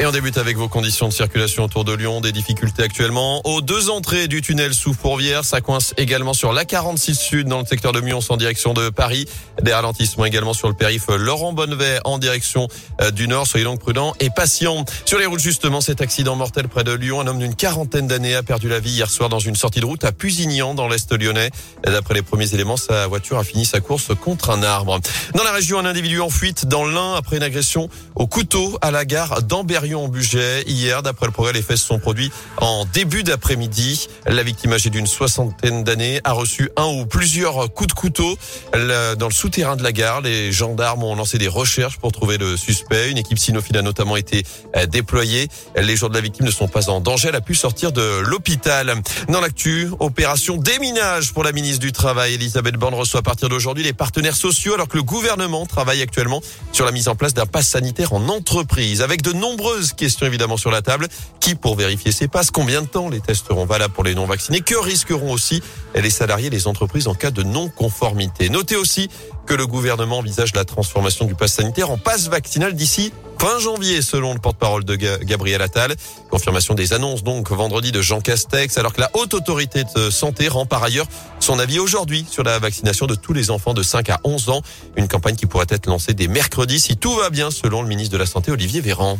Et on débute avec vos conditions de circulation autour de Lyon. Des difficultés actuellement aux deux entrées du tunnel sous Fourvière. Ça coince également sur la 46 Sud dans le secteur de Mions en direction de Paris. Des ralentissements également sur le périph' Laurent Bonnevet en direction euh, du Nord. Soyez donc prudents et patients. Sur les routes justement, cet accident mortel près de Lyon. Un homme d'une quarantaine d'années a perdu la vie hier soir dans une sortie de route à Pusignan dans l'Est lyonnais. D'après les premiers éléments, sa voiture a fini sa course contre un arbre. Dans la région, un individu en fuite dans l'Ain après une agression au couteau à la gare en. Hier, d'après le progrès, les faits se sont produits en début d'après-midi. La victime âgée d'une soixantaine d'années a reçu un ou plusieurs coups de couteau dans le souterrain de la gare. Les gendarmes ont lancé des recherches pour trouver le suspect. Une équipe cynophile a notamment été euh, déployée. Les jours de la victime ne sont pas en danger. Elle a pu sortir de l'hôpital. Dans l'actu, opération déminage pour la ministre du Travail. Elisabeth Borne reçoit à partir d'aujourd'hui les partenaires sociaux alors que le gouvernement travaille actuellement sur la mise en place d'un pass sanitaire en entreprise avec de nombreuses question évidemment sur la table. Qui pour vérifier ces passes Combien de temps les tests seront valables pour les non vaccinés Que risqueront aussi les salariés les entreprises en cas de non-conformité Notez aussi que le gouvernement envisage la transformation du pass sanitaire en passe vaccinal d'ici fin janvier, selon le porte-parole de Gabriel Attal. Confirmation des annonces donc vendredi de Jean Castex, alors que la haute autorité de santé rend par ailleurs son avis aujourd'hui sur la vaccination de tous les enfants de 5 à 11 ans. Une campagne qui pourrait être lancée dès mercredi si tout va bien, selon le ministre de la Santé Olivier Véran.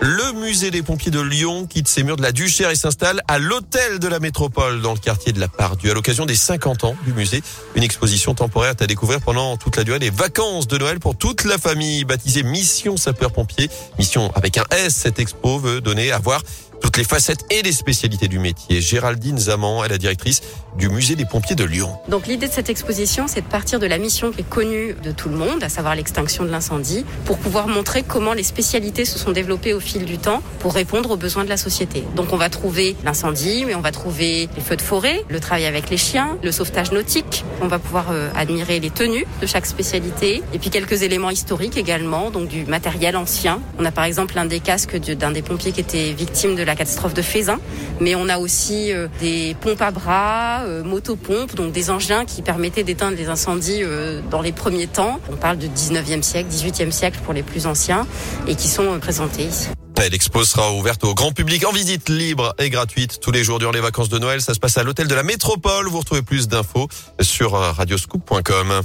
Le musée des pompiers de Lyon quitte ses murs de la Duchère et s'installe à l'hôtel de la métropole dans le quartier de la Pardue. À l'occasion des 50 ans du musée, une exposition temporaire à découvrir pendant toute la durée des vacances de Noël pour toute la famille, baptisée Mission Sapeur-Pompier. Mission avec un S, cette expo veut donner à voir toutes les facettes et les spécialités du métier. Géraldine Zaman est la directrice du musée des pompiers de Lyon. Donc l'idée de cette exposition, c'est de partir de la mission qui est connue de tout le monde, à savoir l'extinction de l'incendie, pour pouvoir montrer comment les spécialités se sont développées au fil du temps pour répondre aux besoins de la société. Donc on va trouver l'incendie, mais on va trouver les feux de forêt, le travail avec les chiens, le sauvetage nautique. On va pouvoir euh, admirer les tenues de chaque spécialité et puis quelques éléments historiques également, donc du matériel ancien. On a par exemple l'un des casques d'un des pompiers qui était victime de la catastrophe de Fézin, mais on a aussi euh, des pompes à bras, euh, motopompes, donc des engins qui permettaient d'éteindre les incendies euh, dans les premiers temps. On parle de 19e siècle, 18e siècle pour les plus anciens et qui sont présentés ici. L'expo sera ouverte au grand public en visite libre et gratuite tous les jours durant les vacances de Noël. Ça se passe à l'hôtel de la Métropole. Vous retrouvez plus d'infos sur radioscoop.com.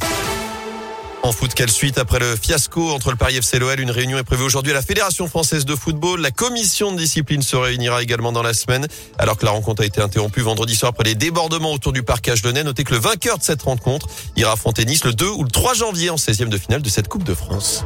En foot, quelle suite après le fiasco entre le Paris FC l'OL Une réunion est prévue aujourd'hui à la Fédération française de football. La commission de discipline se réunira également dans la semaine, alors que la rencontre a été interrompue vendredi soir après les débordements autour du parcage de Ney. Notez que le vainqueur de cette rencontre ira affronter Nice le 2 ou le 3 janvier en 16e de finale de cette Coupe de France.